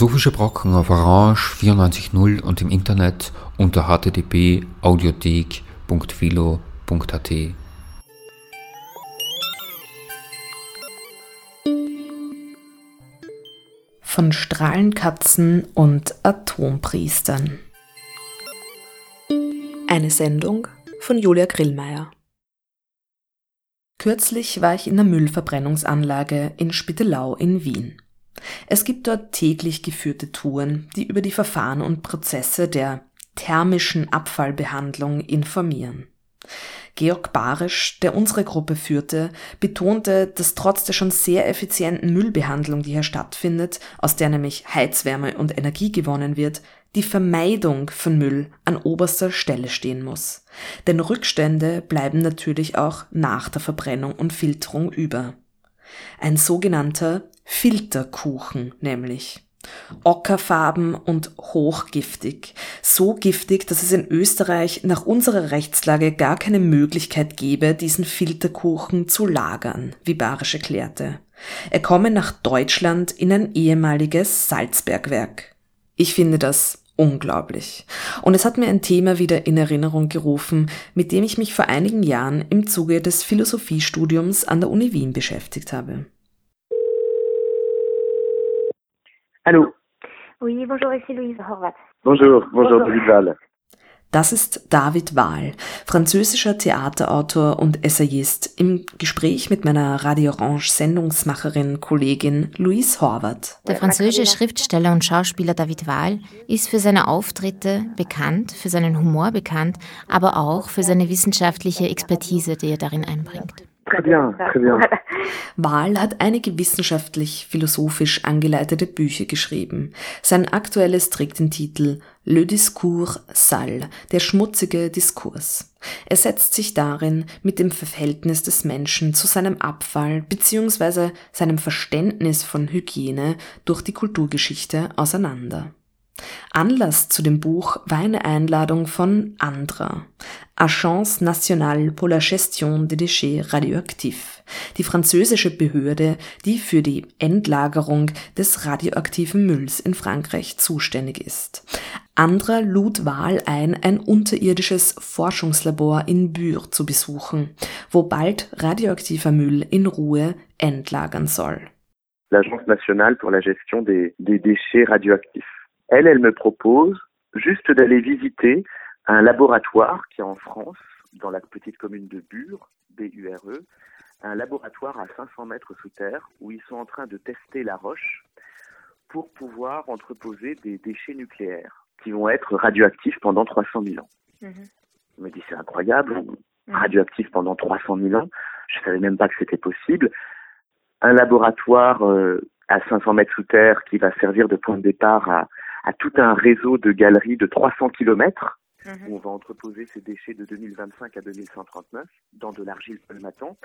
Philosophische Brocken auf Orange 94.0 und im Internet unter http://audiothek.philo.at. Von Strahlenkatzen und Atompriestern. Eine Sendung von Julia Grillmeier. Kürzlich war ich in der Müllverbrennungsanlage in Spittelau in Wien. Es gibt dort täglich geführte Touren, die über die Verfahren und Prozesse der thermischen Abfallbehandlung informieren. Georg Barisch, der unsere Gruppe führte, betonte, dass trotz der schon sehr effizienten Müllbehandlung, die hier stattfindet, aus der nämlich Heizwärme und Energie gewonnen wird, die Vermeidung von Müll an oberster Stelle stehen muss. Denn Rückstände bleiben natürlich auch nach der Verbrennung und Filterung über. Ein sogenannter Filterkuchen nämlich. Ockerfarben und hochgiftig. So giftig, dass es in Österreich nach unserer Rechtslage gar keine Möglichkeit gäbe, diesen Filterkuchen zu lagern, wie Barisch erklärte. Er komme nach Deutschland in ein ehemaliges Salzbergwerk. Ich finde das unglaublich. Und es hat mir ein Thema wieder in Erinnerung gerufen, mit dem ich mich vor einigen Jahren im Zuge des Philosophiestudiums an der Uni Wien beschäftigt habe. Allô Oui, bonjour, ici Louise Horvath. Bonjour, bonjour, David Wahl. Das ist David Wahl, französischer Theaterautor und Essayist, im Gespräch mit meiner Radio Orange Sendungsmacherin Kollegin Louise Horvath. Der französische Schriftsteller und Schauspieler David Wahl ist für seine Auftritte bekannt, für seinen Humor bekannt, aber auch für seine wissenschaftliche Expertise, die er darin einbringt. Très bien, très bien. Wahl hat einige wissenschaftlich-philosophisch angeleitete Bücher geschrieben. Sein aktuelles trägt den Titel Le Discours sale, der schmutzige Diskurs. Er setzt sich darin mit dem Verhältnis des Menschen zu seinem Abfall bzw. seinem Verständnis von Hygiene durch die Kulturgeschichte auseinander. Anlass zu dem Buch war eine Einladung von ANDRA, Agence Nationale pour la Gestion des Déchets Radioactifs, die französische Behörde, die für die Endlagerung des radioaktiven Mülls in Frankreich zuständig ist. ANDRA lud Wahl ein, ein unterirdisches Forschungslabor in Bure zu besuchen, wo bald radioaktiver Müll in Ruhe endlagern soll. L'Agence nationale pour la gestion des, des déchets radioactifs. Elle, elle me propose juste d'aller visiter un laboratoire qui est en France, dans la petite commune de Bure, B-U-R-E, un laboratoire à 500 mètres sous terre où ils sont en train de tester la roche pour pouvoir entreposer des déchets nucléaires qui vont être radioactifs pendant 300 000 ans. Mhm. Je me dis c'est incroyable, radioactifs pendant 300 000 ans. Je savais même pas que c'était possible. Un laboratoire euh, à 500 mètres sous terre qui va servir de point de départ à, à tout un réseau de galeries de 300 kilomètres où on va entreposer ces déchets de 2025 à 2139 dans de l'argile colmatant.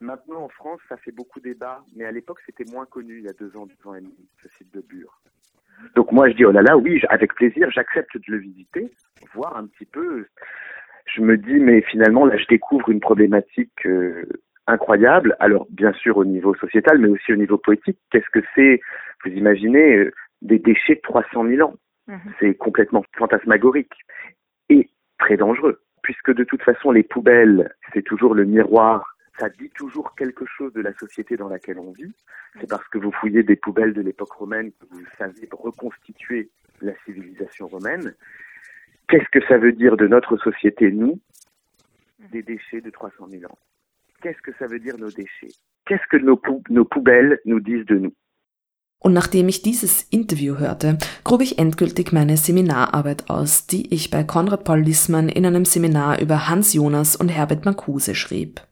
Maintenant, en France, ça fait beaucoup débat, mais à l'époque, c'était moins connu il y a deux ans, deux ans et demi, ce site de Bure. Donc moi, je dis, oh là là, oui, avec plaisir, j'accepte de le visiter, voir un petit peu. Je me dis, mais finalement, là, je découvre une problématique euh, incroyable. Alors, bien sûr, au niveau sociétal, mais aussi au niveau poétique. Qu'est-ce que c'est, vous imaginez, euh, des déchets de 300 000 ans Mhm. c'est complètement fantasmagorique et très dangereux, puisque de toute façon, les poubelles, c'est toujours le miroir. Ça dit toujours quelque chose de la société dans laquelle on vit. C'est parce que vous fouillez des poubelles de l'époque romaine que vous savez reconstituer la civilisation romaine. Qu'est-ce que ça veut dire de notre société, nous, des déchets de 300 000 ans? Qu'est-ce que ça veut dire nos déchets? Qu'est-ce que nos, pou- nos poubelles nous disent de nous? Und nachdem ich dieses Interview hörte, grub ich endgültig meine Seminararbeit aus, die ich bei Konrad Paul Lissmann in einem Seminar über Hans Jonas und Herbert Marcuse schrieb.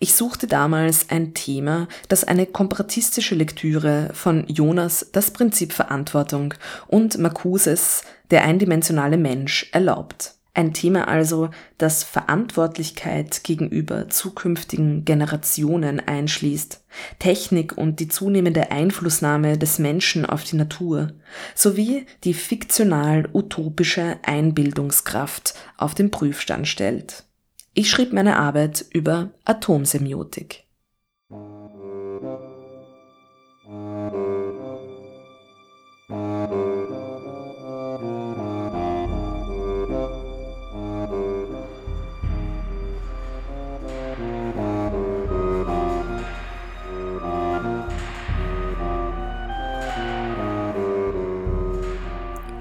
Ich suchte damals ein Thema, das eine komparatistische Lektüre von Jonas Das Prinzip Verantwortung und Marcuses Der eindimensionale Mensch erlaubt. Ein Thema also, das Verantwortlichkeit gegenüber zukünftigen Generationen einschließt, Technik und die zunehmende Einflussnahme des Menschen auf die Natur, sowie die fiktional-utopische Einbildungskraft auf den Prüfstand stellt. Ich schrieb meine Arbeit über Atomsemiotik.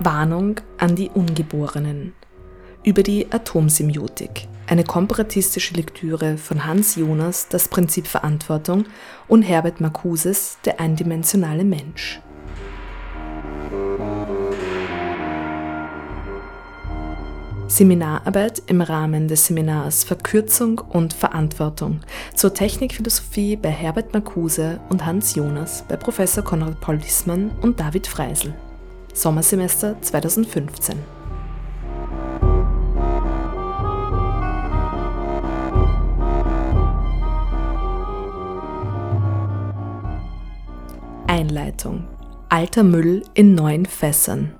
Warnung an die Ungeborenen über die Atomsemiotik, eine komparatistische Lektüre von Hans Jonas Das Prinzip Verantwortung und Herbert Marcuses Der eindimensionale Mensch. Seminararbeit im Rahmen des Seminars Verkürzung und Verantwortung zur Technikphilosophie bei Herbert Marcuse und Hans Jonas bei Professor Konrad Paul Lissmann und David Freisel. Sommersemester 2015. Einleitung. Alter Müll in neuen Fässern.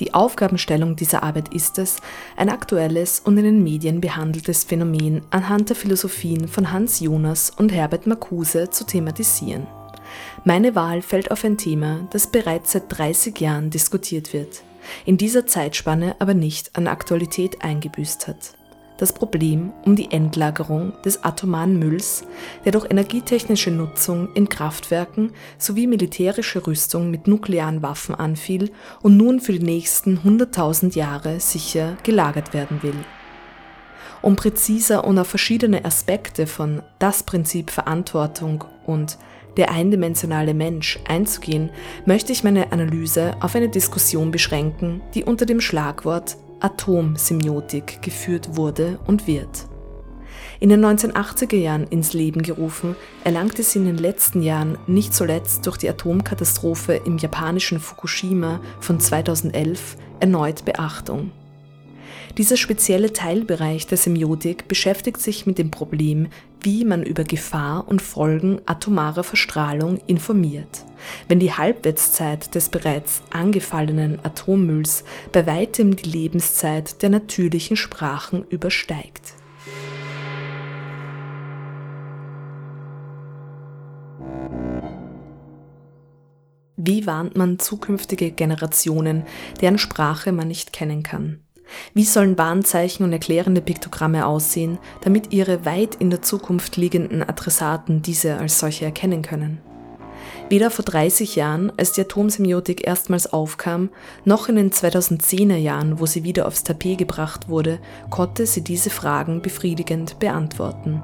Die Aufgabenstellung dieser Arbeit ist es, ein aktuelles und in den Medien behandeltes Phänomen anhand der Philosophien von Hans Jonas und Herbert Marcuse zu thematisieren. Meine Wahl fällt auf ein Thema, das bereits seit 30 Jahren diskutiert wird, in dieser Zeitspanne aber nicht an Aktualität eingebüßt hat das Problem um die Endlagerung des atomaren Mülls, der durch energietechnische Nutzung in Kraftwerken sowie militärische Rüstung mit nuklearen Waffen anfiel und nun für die nächsten 100.000 Jahre sicher gelagert werden will. Um präziser und auf verschiedene Aspekte von das Prinzip Verantwortung und der eindimensionale Mensch einzugehen, möchte ich meine Analyse auf eine Diskussion beschränken, die unter dem Schlagwort Atomsemiotik geführt wurde und wird. In den 1980er Jahren ins Leben gerufen, erlangte sie in den letzten Jahren nicht zuletzt durch die Atomkatastrophe im japanischen Fukushima von 2011 erneut Beachtung. Dieser spezielle Teilbereich der Semiotik beschäftigt sich mit dem Problem, wie man über Gefahr und Folgen atomarer Verstrahlung informiert, wenn die Halbwertszeit des bereits angefallenen Atommülls bei weitem die Lebenszeit der natürlichen Sprachen übersteigt. Wie warnt man zukünftige Generationen, deren Sprache man nicht kennen kann? Wie sollen Warnzeichen und erklärende Piktogramme aussehen, damit ihre weit in der Zukunft liegenden Adressaten diese als solche erkennen können? Weder vor 30 Jahren, als die Atomsemiotik erstmals aufkam, noch in den 2010er Jahren, wo sie wieder aufs Tapet gebracht wurde, konnte sie diese Fragen befriedigend beantworten.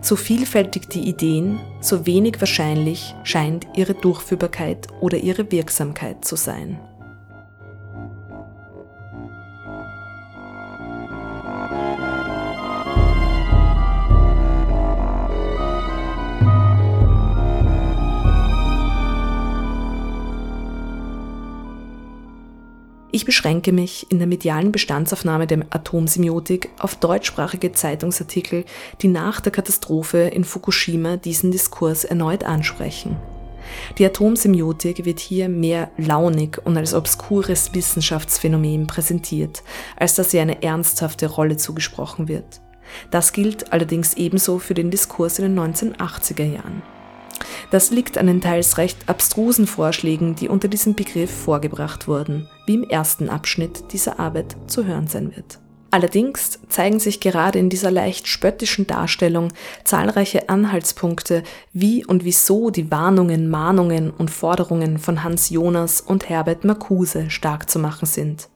So vielfältig die Ideen, so wenig wahrscheinlich scheint ihre Durchführbarkeit oder ihre Wirksamkeit zu sein. Ich beschränke mich in der medialen Bestandsaufnahme der Atomsemiotik auf deutschsprachige Zeitungsartikel, die nach der Katastrophe in Fukushima diesen Diskurs erneut ansprechen. Die Atomsemiotik wird hier mehr launig und als obskures Wissenschaftsphänomen präsentiert, als dass ihr eine ernsthafte Rolle zugesprochen wird. Das gilt allerdings ebenso für den Diskurs in den 1980er Jahren. Das liegt an den teils recht abstrusen Vorschlägen, die unter diesem Begriff vorgebracht wurden, wie im ersten Abschnitt dieser Arbeit zu hören sein wird. Allerdings zeigen sich gerade in dieser leicht spöttischen Darstellung zahlreiche Anhaltspunkte, wie und wieso die Warnungen, Mahnungen und Forderungen von Hans Jonas und Herbert Marcuse stark zu machen sind.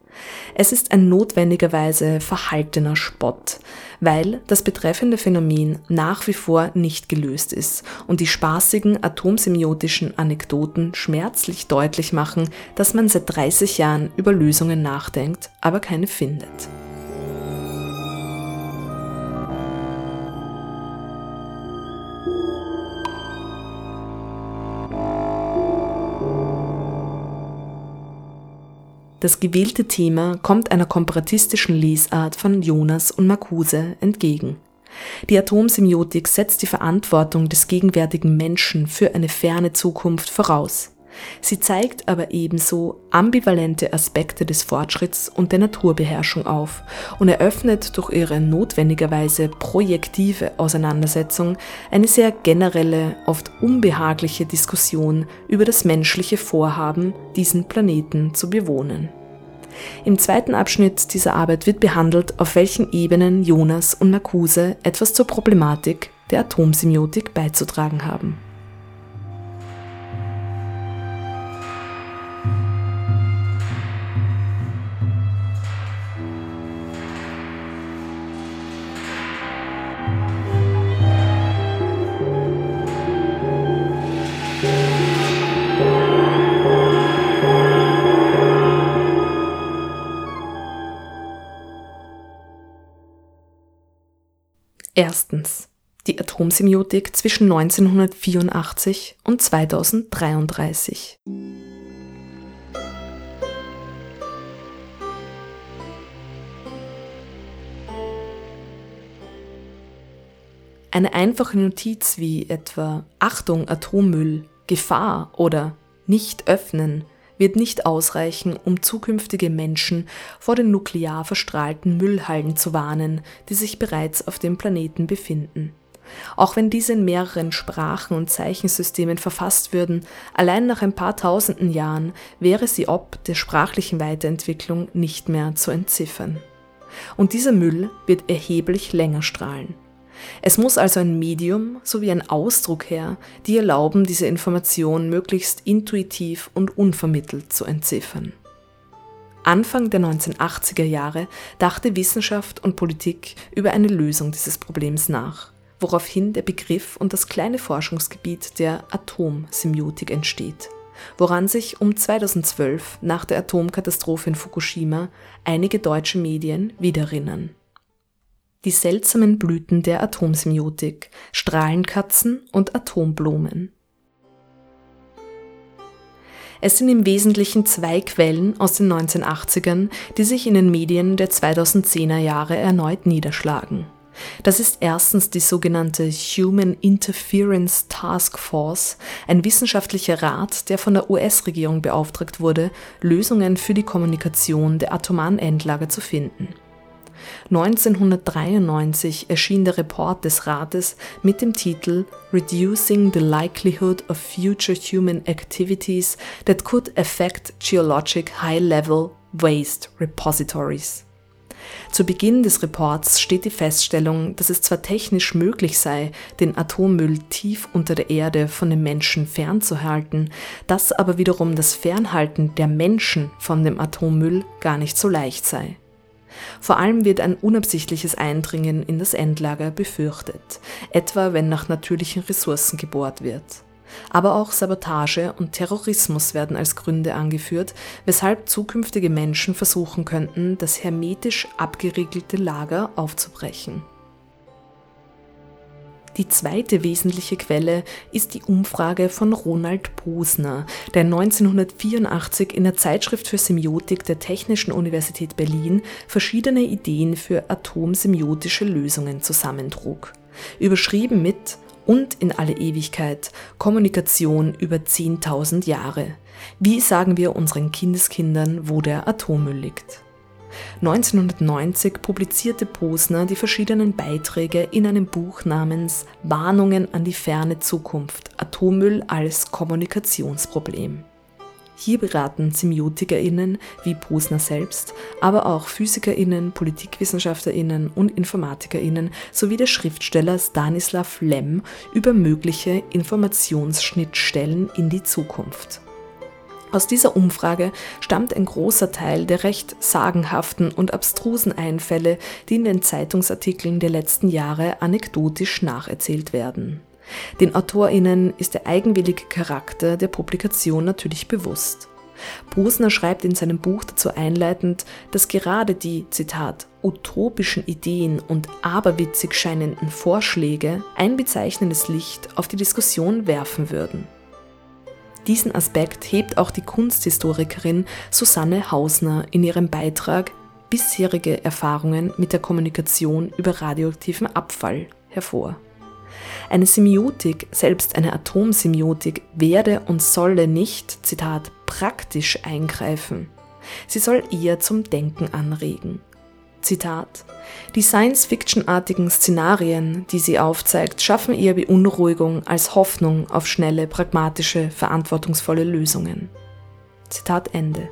Es ist ein notwendigerweise verhaltener Spott, weil das betreffende Phänomen nach wie vor nicht gelöst ist und die spaßigen atomsemiotischen Anekdoten schmerzlich deutlich machen, dass man seit 30 Jahren über Lösungen nachdenkt, aber keine findet. Das gewählte Thema kommt einer komparatistischen Lesart von Jonas und Marcuse entgegen. Die Atomsemiotik setzt die Verantwortung des gegenwärtigen Menschen für eine ferne Zukunft voraus. Sie zeigt aber ebenso ambivalente Aspekte des Fortschritts und der Naturbeherrschung auf und eröffnet durch ihre notwendigerweise projektive Auseinandersetzung eine sehr generelle, oft unbehagliche Diskussion über das menschliche Vorhaben, diesen Planeten zu bewohnen. Im zweiten Abschnitt dieser Arbeit wird behandelt, auf welchen Ebenen Jonas und Marcuse etwas zur Problematik der Atomsemiotik beizutragen haben. Erstens. Die Atomsemiotik zwischen 1984 und 2033. Eine einfache Notiz wie etwa Achtung Atommüll, Gefahr oder nicht öffnen wird nicht ausreichen, um zukünftige Menschen vor den nuklear verstrahlten Müllhalden zu warnen, die sich bereits auf dem Planeten befinden. Auch wenn diese in mehreren Sprachen und Zeichensystemen verfasst würden, allein nach ein paar tausenden Jahren wäre sie ob der sprachlichen Weiterentwicklung nicht mehr zu entziffern. Und dieser Müll wird erheblich länger strahlen. Es muss also ein Medium sowie ein Ausdruck her, die erlauben, diese Information möglichst intuitiv und unvermittelt zu entziffern. Anfang der 1980er Jahre dachte Wissenschaft und Politik über eine Lösung dieses Problems nach, woraufhin der Begriff und das kleine Forschungsgebiet der Atomsemiotik entsteht, woran sich um 2012 nach der Atomkatastrophe in Fukushima einige deutsche Medien wiedererinnern. Die seltsamen Blüten der Atomsemiotik, Strahlenkatzen und Atomblumen. Es sind im Wesentlichen zwei Quellen aus den 1980ern, die sich in den Medien der 2010er Jahre erneut niederschlagen. Das ist erstens die sogenannte Human Interference Task Force, ein wissenschaftlicher Rat, der von der US-Regierung beauftragt wurde, Lösungen für die Kommunikation der atomaren Endlager zu finden. 1993 erschien der Report des Rates mit dem Titel Reducing the Likelihood of Future Human Activities that Could Affect Geologic High-Level Waste Repositories. Zu Beginn des Reports steht die Feststellung, dass es zwar technisch möglich sei, den Atommüll tief unter der Erde von den Menschen fernzuhalten, dass aber wiederum das Fernhalten der Menschen von dem Atommüll gar nicht so leicht sei. Vor allem wird ein unabsichtliches Eindringen in das Endlager befürchtet, etwa wenn nach natürlichen Ressourcen gebohrt wird. Aber auch Sabotage und Terrorismus werden als Gründe angeführt, weshalb zukünftige Menschen versuchen könnten, das hermetisch abgeriegelte Lager aufzubrechen. Die zweite wesentliche Quelle ist die Umfrage von Ronald Posner, der 1984 in der Zeitschrift für Semiotik der Technischen Universität Berlin verschiedene Ideen für atomsemiotische Lösungen zusammentrug. Überschrieben mit und in alle Ewigkeit Kommunikation über 10.000 Jahre. Wie sagen wir unseren Kindeskindern, wo der Atommüll liegt? 1990 publizierte Posner die verschiedenen Beiträge in einem Buch namens Warnungen an die ferne Zukunft Atommüll als Kommunikationsproblem. Hier beraten SemiotikerInnen wie Posner selbst, aber auch PhysikerInnen, PolitikwissenschaftlerInnen und InformatikerInnen sowie der Schriftsteller Stanislav Lem über mögliche Informationsschnittstellen in die Zukunft. Aus dieser Umfrage stammt ein großer Teil der recht sagenhaften und abstrusen Einfälle, die in den Zeitungsartikeln der letzten Jahre anekdotisch nacherzählt werden. Den AutorInnen ist der eigenwillige Charakter der Publikation natürlich bewusst. Bosner schreibt in seinem Buch dazu einleitend, dass gerade die, Zitat, utopischen Ideen und aberwitzig scheinenden Vorschläge ein bezeichnendes Licht auf die Diskussion werfen würden. Diesen Aspekt hebt auch die Kunsthistorikerin Susanne Hausner in ihrem Beitrag Bisherige Erfahrungen mit der Kommunikation über radioaktiven Abfall hervor. Eine Semiotik, selbst eine Atomsemiotik, werde und solle nicht, Zitat, praktisch eingreifen. Sie soll eher zum Denken anregen. Zitat Die Science-Fiction-artigen Szenarien, die sie aufzeigt, schaffen eher Beunruhigung als Hoffnung auf schnelle, pragmatische, verantwortungsvolle Lösungen. Zitat Ende.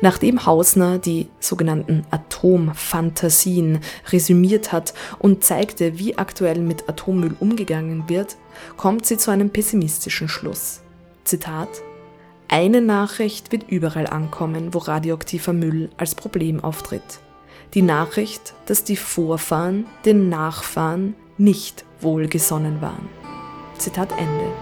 Nachdem Hausner die sogenannten Atomfantasien resümiert hat und zeigte, wie aktuell mit Atommüll umgegangen wird, kommt sie zu einem pessimistischen Schluss. Zitat Eine Nachricht wird überall ankommen, wo radioaktiver Müll als Problem auftritt die Nachricht, dass die Vorfahren den Nachfahren nicht wohlgesonnen waren. Zitat Ende.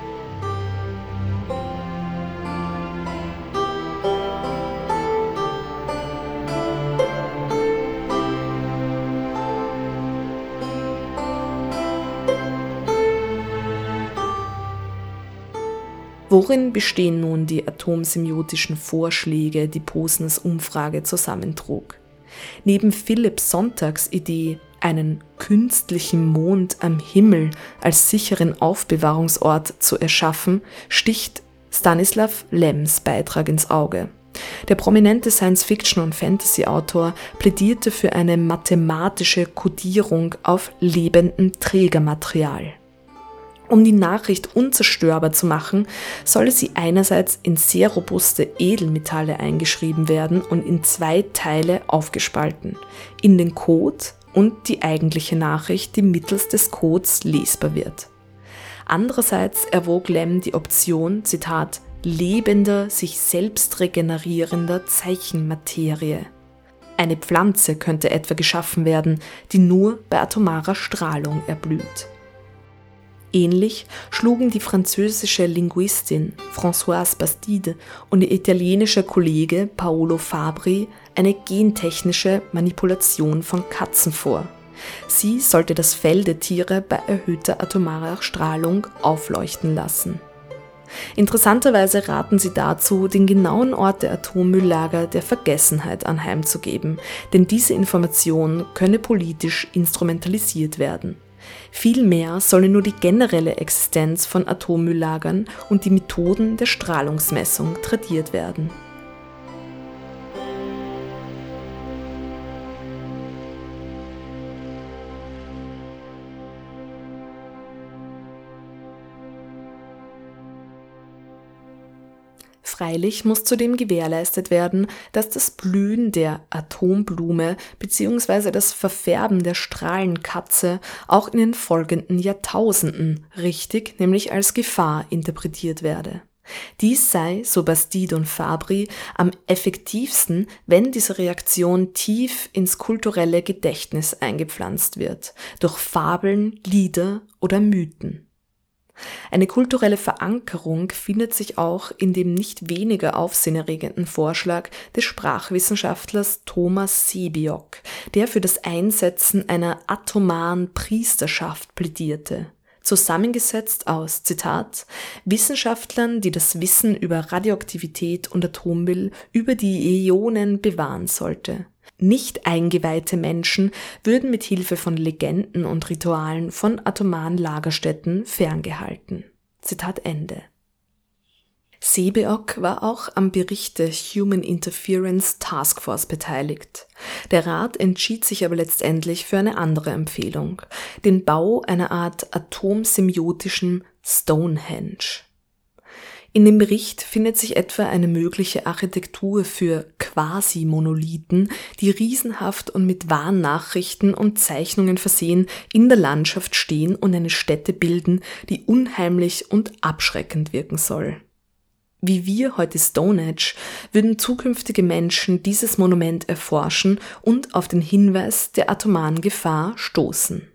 Worin bestehen nun die atomsemiotischen Vorschläge, die Posners Umfrage zusammentrug? Neben Philipps Sonntagsidee, einen künstlichen Mond am Himmel als sicheren Aufbewahrungsort zu erschaffen, sticht Stanislav Lems Beitrag ins Auge. Der prominente Science-Fiction- und Fantasy-Autor plädierte für eine mathematische Kodierung auf lebendem Trägermaterial. Um die Nachricht unzerstörbar zu machen, solle sie einerseits in sehr robuste Edelmetalle eingeschrieben werden und in zwei Teile aufgespalten, in den Code und die eigentliche Nachricht, die mittels des Codes lesbar wird. Andererseits erwog Lem die Option, Zitat, lebender, sich selbst regenerierender Zeichenmaterie. Eine Pflanze könnte etwa geschaffen werden, die nur bei atomarer Strahlung erblüht. Ähnlich schlugen die französische Linguistin Françoise Bastide und ihr italienischer Kollege Paolo Fabri eine gentechnische Manipulation von Katzen vor. Sie sollte das Fell der Tiere bei erhöhter atomarer Strahlung aufleuchten lassen. Interessanterweise raten sie dazu, den genauen Ort der Atommülllager der Vergessenheit anheimzugeben, denn diese Information könne politisch instrumentalisiert werden. Vielmehr solle nur die generelle Existenz von Atommülllagern und die Methoden der Strahlungsmessung tradiert werden. Freilich muss zudem gewährleistet werden, dass das Blühen der Atomblume bzw. das Verfärben der Strahlenkatze auch in den folgenden Jahrtausenden richtig, nämlich als Gefahr interpretiert werde. Dies sei, so Bastide und Fabri, am effektivsten, wenn diese Reaktion tief ins kulturelle Gedächtnis eingepflanzt wird, durch Fabeln, Lieder oder Mythen. Eine kulturelle Verankerung findet sich auch in dem nicht weniger aufsehenerregenden Vorschlag des Sprachwissenschaftlers Thomas Sebiok, der für das Einsetzen einer atomaren Priesterschaft plädierte zusammengesetzt aus, Zitat, Wissenschaftlern, die das Wissen über Radioaktivität und Atommüll über die Äonen bewahren sollte. Nicht eingeweihte Menschen würden mit Hilfe von Legenden und Ritualen von atomaren Lagerstätten ferngehalten. Zitat Ende. Sebeok war auch am Bericht der Human Interference Task Force beteiligt. Der Rat entschied sich aber letztendlich für eine andere Empfehlung, den Bau einer Art atomsemiotischen Stonehenge. In dem Bericht findet sich etwa eine mögliche Architektur für Quasi-Monolithen, die riesenhaft und mit Warnnachrichten und Zeichnungen versehen in der Landschaft stehen und eine Stätte bilden, die unheimlich und abschreckend wirken soll. Wie wir heute Stonehenge würden zukünftige Menschen dieses Monument erforschen und auf den Hinweis der atomaren Gefahr stoßen.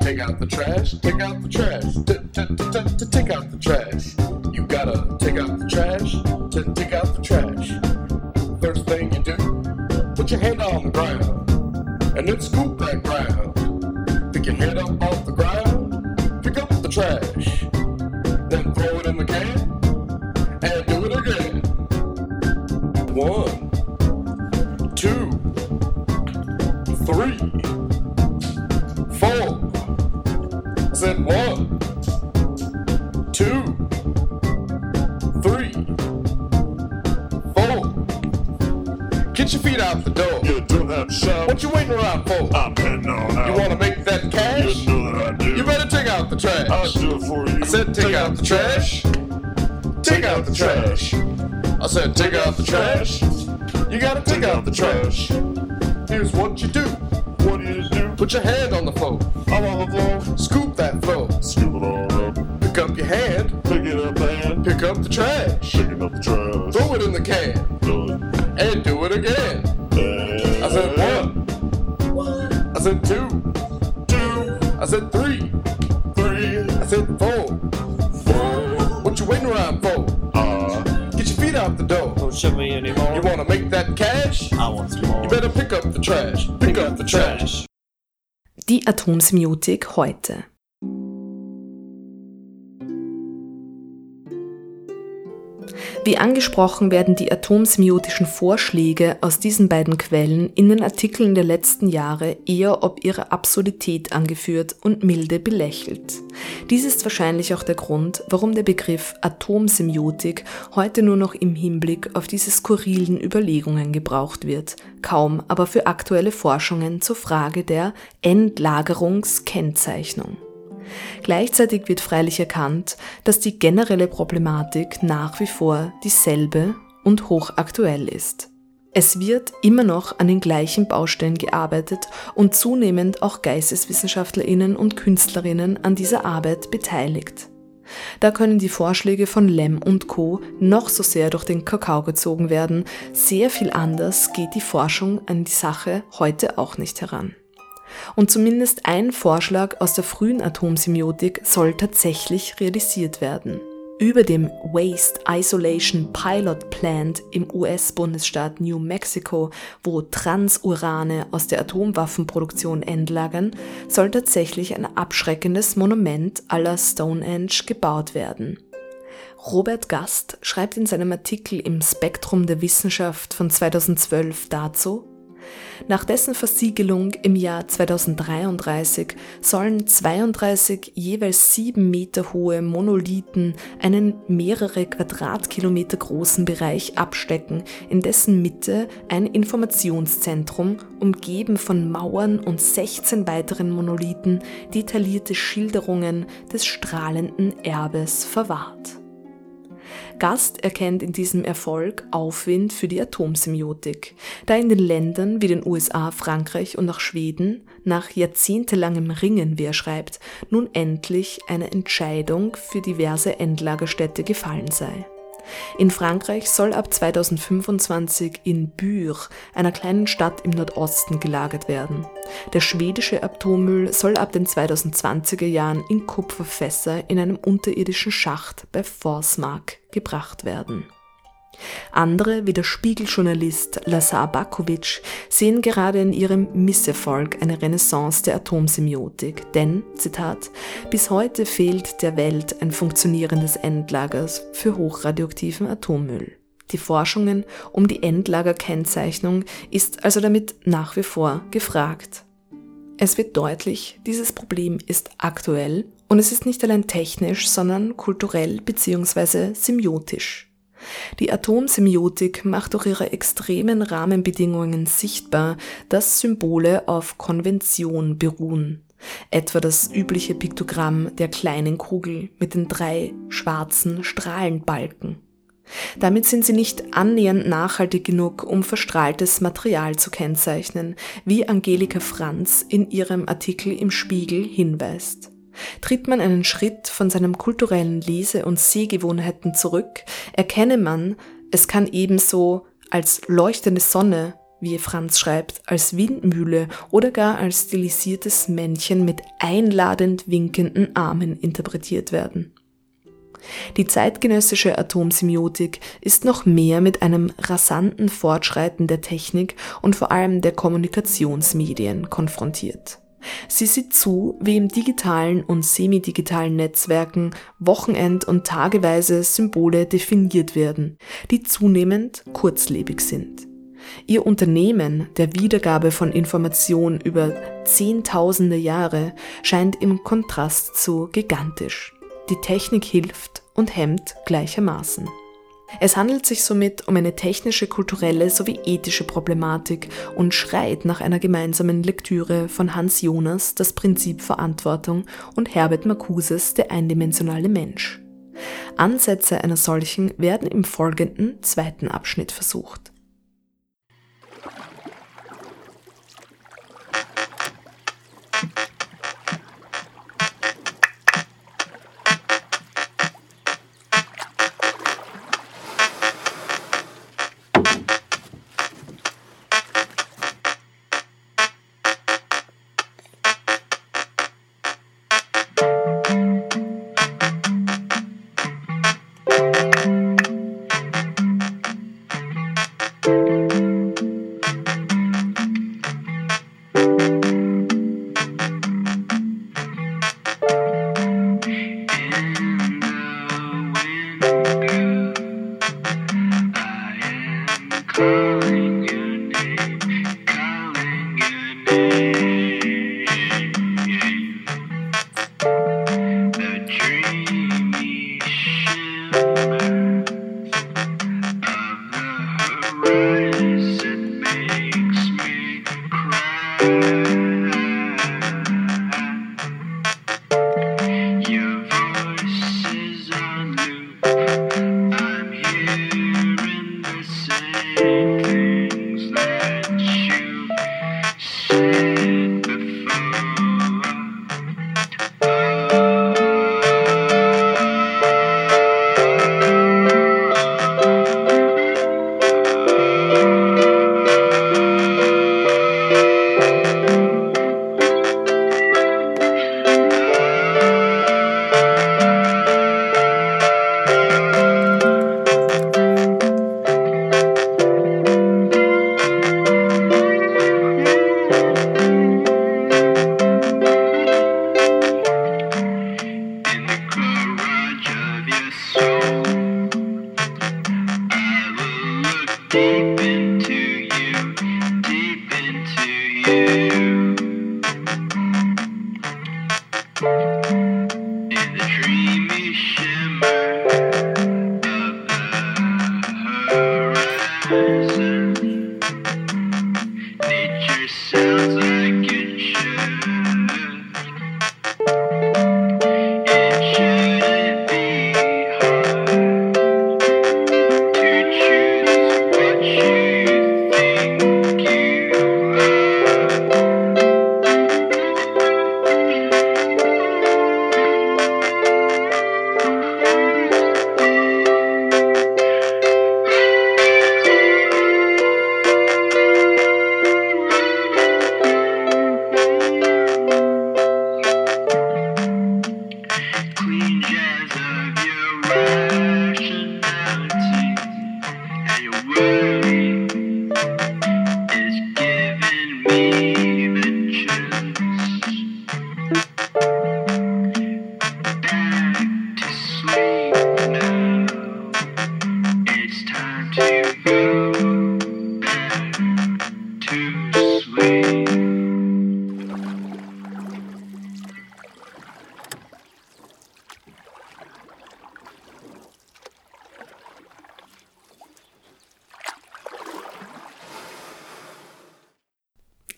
Take out the trash, take out the trash, to take out the trash. You gotta take out the trash, to take out the trash. First thing you do, put your hand on the ground, and then scoop that ground. Pick your head up trash. I'll do it for you. I said take out the trash. Take out the trash. I said take out the trash. You gotta take out the trash. Here's what you do. What do you do? Put your hand on the floor. I'm on the floor. Scoop that floor. Scoop it all up. Pick up your hand. Pick it up and Pick up the trash. picking up the trash. Throw it in the can. Done. And do it again. I said one. I said. Two, shove me anymore. You wanna make that cash? I want some more. You better pick up the trash. Pick up the trash. Die Atomsemiotik heute. Wie angesprochen werden die atomsemiotischen Vorschläge aus diesen beiden Quellen in den Artikeln der letzten Jahre eher ob ihre Absurdität angeführt und milde belächelt. Dies ist wahrscheinlich auch der Grund, warum der Begriff Atomsemiotik heute nur noch im Hinblick auf diese skurrilen Überlegungen gebraucht wird, kaum aber für aktuelle Forschungen zur Frage der Endlagerungskennzeichnung. Gleichzeitig wird freilich erkannt, dass die generelle Problematik nach wie vor dieselbe und hochaktuell ist. Es wird immer noch an den gleichen Baustellen gearbeitet und zunehmend auch Geisteswissenschaftlerinnen und Künstlerinnen an dieser Arbeit beteiligt. Da können die Vorschläge von Lem und Co. noch so sehr durch den Kakao gezogen werden, sehr viel anders geht die Forschung an die Sache heute auch nicht heran. Und zumindest ein Vorschlag aus der frühen Atomsemiotik soll tatsächlich realisiert werden. Über dem Waste Isolation Pilot Plant im US-Bundesstaat New Mexico, wo Transurane aus der Atomwaffenproduktion endlagern, soll tatsächlich ein abschreckendes Monument aller Stonehenge gebaut werden. Robert Gast schreibt in seinem Artikel im Spektrum der Wissenschaft von 2012 dazu, nach dessen Versiegelung im Jahr 2033 sollen 32 jeweils sieben Meter hohe Monolithen einen mehrere Quadratkilometer großen Bereich abstecken, in dessen Mitte ein Informationszentrum, umgeben von Mauern und 16 weiteren Monolithen, detaillierte Schilderungen des strahlenden Erbes verwahrt. Gast erkennt in diesem Erfolg Aufwind für die Atomsemiotik, da in den Ländern wie den USA, Frankreich und auch Schweden nach jahrzehntelangem Ringen, wie er schreibt, nun endlich eine Entscheidung für diverse Endlagerstädte gefallen sei. In Frankreich soll ab 2025 in Bure, einer kleinen Stadt im Nordosten, gelagert werden. Der schwedische Atommüll soll ab den 2020er Jahren in Kupferfässer in einem unterirdischen Schacht bei Forsmark gebracht werden. Andere, wie der Spiegeljournalist Lazar Bakovic, sehen gerade in ihrem Misserfolg eine Renaissance der Atomsemiotik, denn, Zitat, bis heute fehlt der Welt ein funktionierendes Endlager für hochradioaktiven Atommüll. Die Forschungen um die Endlagerkennzeichnung ist also damit nach wie vor gefragt. Es wird deutlich, dieses Problem ist aktuell und es ist nicht allein technisch, sondern kulturell bzw. semiotisch. Die Atomsemiotik macht durch ihre extremen Rahmenbedingungen sichtbar, dass Symbole auf Konvention beruhen. Etwa das übliche Piktogramm der kleinen Kugel mit den drei schwarzen Strahlenbalken. Damit sind sie nicht annähernd nachhaltig genug, um verstrahltes Material zu kennzeichnen, wie Angelika Franz in ihrem Artikel im Spiegel hinweist. Tritt man einen Schritt von seinen kulturellen Lese- und Sehgewohnheiten zurück, erkenne man, es kann ebenso als leuchtende Sonne, wie Franz schreibt, als Windmühle oder gar als stilisiertes Männchen mit einladend winkenden Armen interpretiert werden. Die zeitgenössische Atomsemiotik ist noch mehr mit einem rasanten Fortschreiten der Technik und vor allem der Kommunikationsmedien konfrontiert. Sie sieht zu, wie im digitalen und semidigitalen Netzwerken wochenend- und tageweise Symbole definiert werden, die zunehmend kurzlebig sind. Ihr Unternehmen der Wiedergabe von Informationen über Zehntausende Jahre scheint im Kontrast zu gigantisch. Die Technik hilft und hemmt gleichermaßen. Es handelt sich somit um eine technische, kulturelle sowie ethische Problematik und schreit nach einer gemeinsamen Lektüre von Hans Jonas Das Prinzip Verantwortung und Herbert Marcuses Der eindimensionale Mensch. Ansätze einer solchen werden im folgenden zweiten Abschnitt versucht.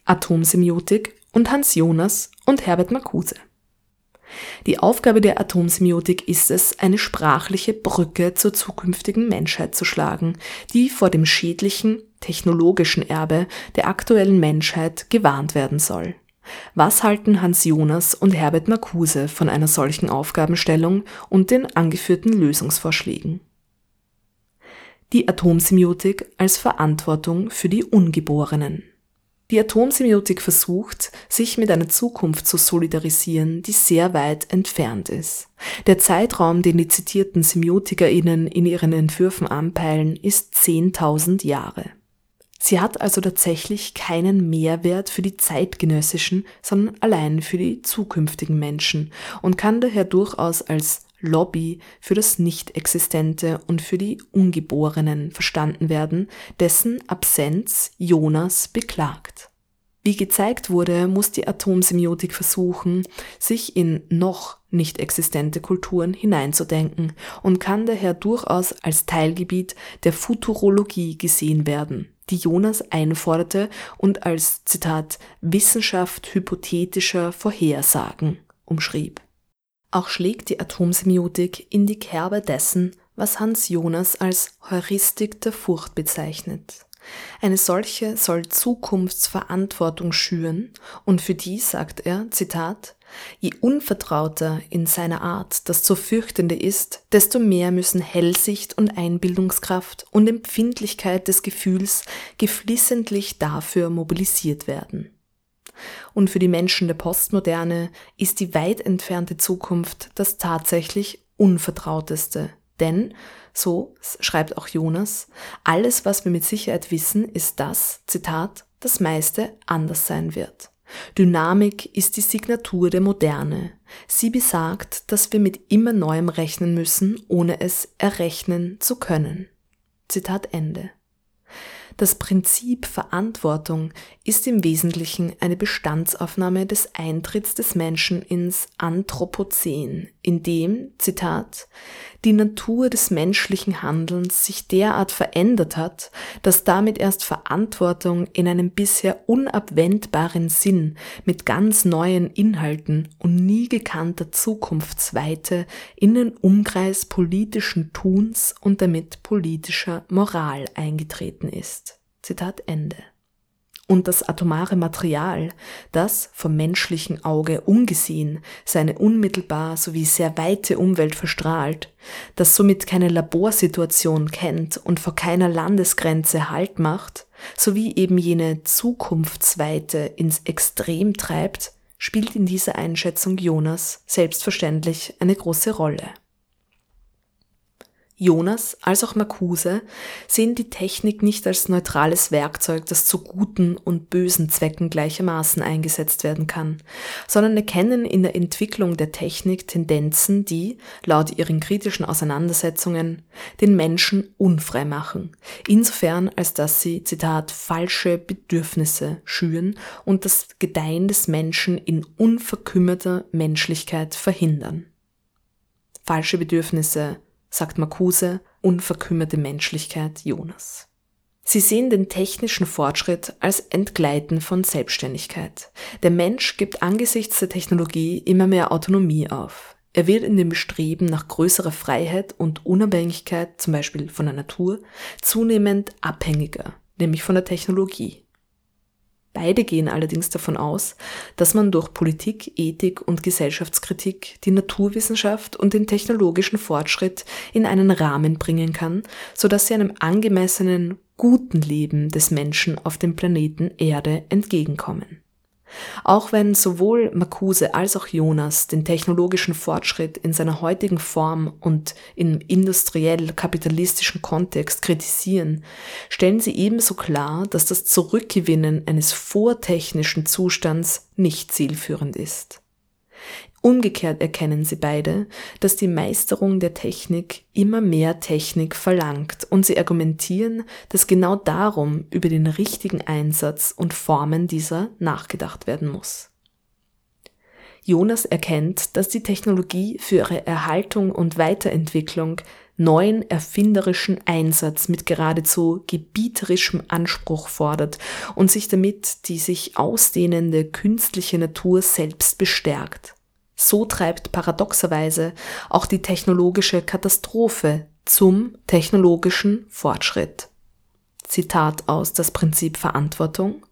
Atomsemiotik und Hans Jonas und Herbert Marcuse. Die Aufgabe der Atomsemiotik ist es, eine sprachliche Brücke zur zukünftigen Menschheit zu schlagen, die vor dem schädlichen technologischen Erbe der aktuellen Menschheit gewarnt werden soll. Was halten Hans Jonas und Herbert Marcuse von einer solchen Aufgabenstellung und den angeführten Lösungsvorschlägen? Die Atomsemiotik als Verantwortung für die Ungeborenen. Die Atomsemiotik versucht, sich mit einer Zukunft zu solidarisieren, die sehr weit entfernt ist. Der Zeitraum, den die zitierten SemiotikerInnen in ihren Entwürfen anpeilen, ist 10.000 Jahre. Sie hat also tatsächlich keinen Mehrwert für die zeitgenössischen, sondern allein für die zukünftigen Menschen und kann daher durchaus als Lobby für das Nicht-Existente und für die Ungeborenen verstanden werden, dessen Absenz Jonas beklagt. Wie gezeigt wurde, muss die Atomsemiotik versuchen, sich in noch nicht existente Kulturen hineinzudenken und kann daher durchaus als Teilgebiet der Futurologie gesehen werden, die Jonas einforderte und als Zitat Wissenschaft hypothetischer Vorhersagen umschrieb. Auch schlägt die Atomsemiotik in die Kerbe dessen, was Hans Jonas als Heuristik der Furcht bezeichnet. Eine solche soll Zukunftsverantwortung schüren und für die sagt er, Zitat, je unvertrauter in seiner Art das zu fürchtende ist, desto mehr müssen Hellsicht und Einbildungskraft und Empfindlichkeit des Gefühls geflissentlich dafür mobilisiert werden. Und für die Menschen der Postmoderne ist die weit entfernte Zukunft das tatsächlich Unvertrauteste. Denn, so schreibt auch Jonas, alles, was wir mit Sicherheit wissen, ist dass, Zitat, das meiste anders sein wird. Dynamik ist die Signatur der Moderne. Sie besagt, dass wir mit immer Neuem rechnen müssen, ohne es errechnen zu können. Zitat Ende. Das Prinzip Verantwortung ist im Wesentlichen eine Bestandsaufnahme des Eintritts des Menschen ins Anthropozän, in dem, Zitat, die Natur des menschlichen Handelns sich derart verändert hat, dass damit erst Verantwortung in einem bisher unabwendbaren Sinn mit ganz neuen Inhalten und nie gekannter Zukunftsweite in den Umkreis politischen Tuns und damit politischer Moral eingetreten ist. Zitat Ende und das atomare Material, das vom menschlichen Auge ungesehen seine unmittelbar sowie sehr weite Umwelt verstrahlt, das somit keine Laborsituation kennt und vor keiner Landesgrenze Halt macht, sowie eben jene Zukunftsweite ins Extrem treibt, spielt in dieser Einschätzung Jonas selbstverständlich eine große Rolle. Jonas als auch Marcuse sehen die Technik nicht als neutrales Werkzeug, das zu guten und bösen Zwecken gleichermaßen eingesetzt werden kann, sondern erkennen in der Entwicklung der Technik Tendenzen, die, laut ihren kritischen Auseinandersetzungen, den Menschen unfrei machen, insofern als dass sie, Zitat, falsche Bedürfnisse schüren und das Gedeihen des Menschen in unverkümmerter Menschlichkeit verhindern. Falsche Bedürfnisse sagt Marcuse, unverkümmerte Menschlichkeit Jonas. Sie sehen den technischen Fortschritt als Entgleiten von Selbstständigkeit. Der Mensch gibt angesichts der Technologie immer mehr Autonomie auf. Er wird in dem Bestreben nach größerer Freiheit und Unabhängigkeit, zum Beispiel von der Natur, zunehmend abhängiger, nämlich von der Technologie. Beide gehen allerdings davon aus, dass man durch Politik, Ethik und Gesellschaftskritik die Naturwissenschaft und den technologischen Fortschritt in einen Rahmen bringen kann, so dass sie einem angemessenen, guten Leben des Menschen auf dem Planeten Erde entgegenkommen. Auch wenn sowohl Marcuse als auch Jonas den technologischen Fortschritt in seiner heutigen Form und im industriell-kapitalistischen Kontext kritisieren, stellen sie ebenso klar, dass das Zurückgewinnen eines vortechnischen Zustands nicht zielführend ist. Umgekehrt erkennen sie beide, dass die Meisterung der Technik immer mehr Technik verlangt und sie argumentieren, dass genau darum über den richtigen Einsatz und Formen dieser nachgedacht werden muss. Jonas erkennt, dass die Technologie für ihre Erhaltung und Weiterentwicklung neuen erfinderischen Einsatz mit geradezu gebieterischem Anspruch fordert und sich damit die sich ausdehnende künstliche Natur selbst bestärkt. So treibt paradoxerweise auch die technologische Katastrophe zum technologischen Fortschritt. Zitat aus Das Prinzip Verantwortung.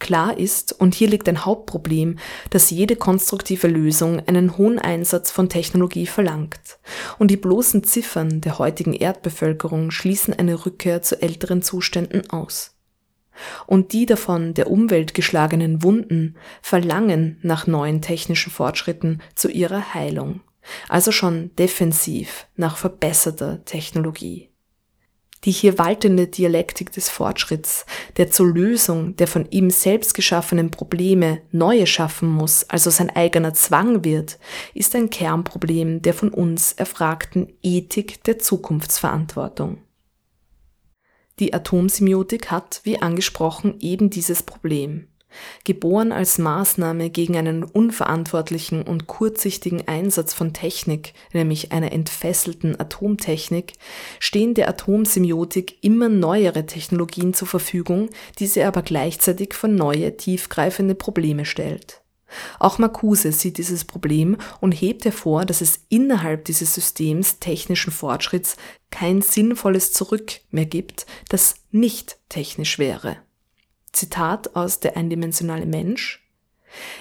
Klar ist, und hier liegt ein Hauptproblem, dass jede konstruktive Lösung einen hohen Einsatz von Technologie verlangt. Und die bloßen Ziffern der heutigen Erdbevölkerung schließen eine Rückkehr zu älteren Zuständen aus und die davon der Umwelt geschlagenen Wunden verlangen nach neuen technischen Fortschritten zu ihrer Heilung, also schon defensiv nach verbesserter Technologie. Die hier waltende Dialektik des Fortschritts, der zur Lösung der von ihm selbst geschaffenen Probleme neue schaffen muss, also sein eigener Zwang wird, ist ein Kernproblem der von uns erfragten Ethik der Zukunftsverantwortung. Die Atomsemiotik hat, wie angesprochen, eben dieses Problem. Geboren als Maßnahme gegen einen unverantwortlichen und kurzsichtigen Einsatz von Technik, nämlich einer entfesselten Atomtechnik, stehen der Atomsemiotik immer neuere Technologien zur Verfügung, die sie aber gleichzeitig vor neue, tiefgreifende Probleme stellt. Auch Marcuse sieht dieses Problem und hebt hervor, dass es innerhalb dieses Systems technischen Fortschritts kein sinnvolles Zurück mehr gibt, das nicht technisch wäre. Zitat aus Der eindimensionale Mensch.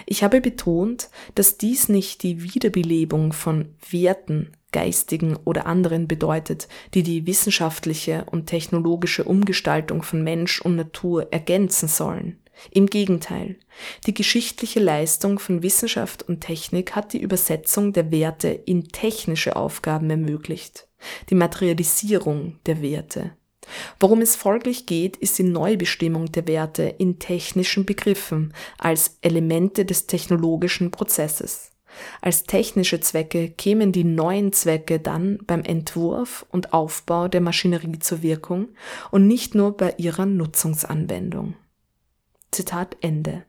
Ich habe betont, dass dies nicht die Wiederbelebung von Werten, geistigen oder anderen bedeutet, die die wissenschaftliche und technologische Umgestaltung von Mensch und Natur ergänzen sollen. Im Gegenteil, die geschichtliche Leistung von Wissenschaft und Technik hat die Übersetzung der Werte in technische Aufgaben ermöglicht, die Materialisierung der Werte. Worum es folglich geht, ist die Neubestimmung der Werte in technischen Begriffen als Elemente des technologischen Prozesses. Als technische Zwecke kämen die neuen Zwecke dann beim Entwurf und Aufbau der Maschinerie zur Wirkung und nicht nur bei ihrer Nutzungsanwendung. Zitat Ende.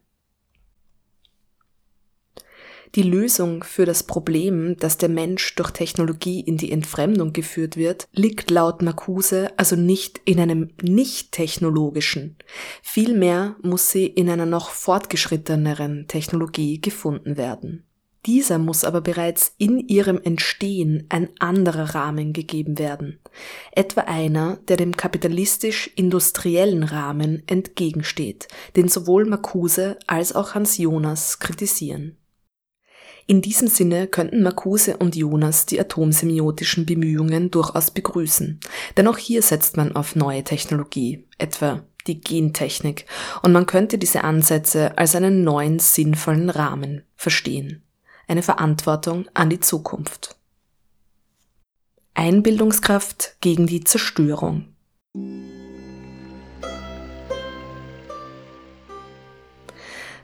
Die Lösung für das Problem, dass der Mensch durch Technologie in die Entfremdung geführt wird, liegt laut Marcuse also nicht in einem nicht technologischen. Vielmehr muss sie in einer noch fortgeschritteneren Technologie gefunden werden. Dieser muss aber bereits in ihrem Entstehen ein anderer Rahmen gegeben werden, etwa einer, der dem kapitalistisch-industriellen Rahmen entgegensteht, den sowohl Marcuse als auch Hans Jonas kritisieren. In diesem Sinne könnten Marcuse und Jonas die atomsemiotischen Bemühungen durchaus begrüßen, denn auch hier setzt man auf neue Technologie, etwa die Gentechnik, und man könnte diese Ansätze als einen neuen sinnvollen Rahmen verstehen eine Verantwortung an die Zukunft. Einbildungskraft gegen die Zerstörung.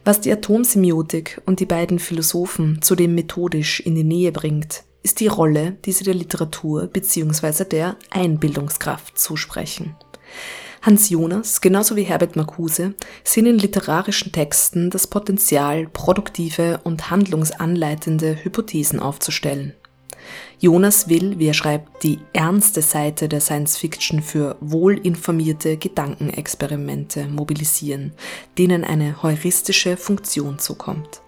Was die Atomsemiotik und die beiden Philosophen zudem methodisch in die Nähe bringt, ist die Rolle, die sie der Literatur bzw. der Einbildungskraft zusprechen. Hans Jonas, genauso wie Herbert Marcuse, sehen in literarischen Texten das Potenzial, produktive und handlungsanleitende Hypothesen aufzustellen. Jonas will, wie er schreibt, die ernste Seite der Science Fiction für wohlinformierte Gedankenexperimente mobilisieren, denen eine heuristische Funktion zukommt.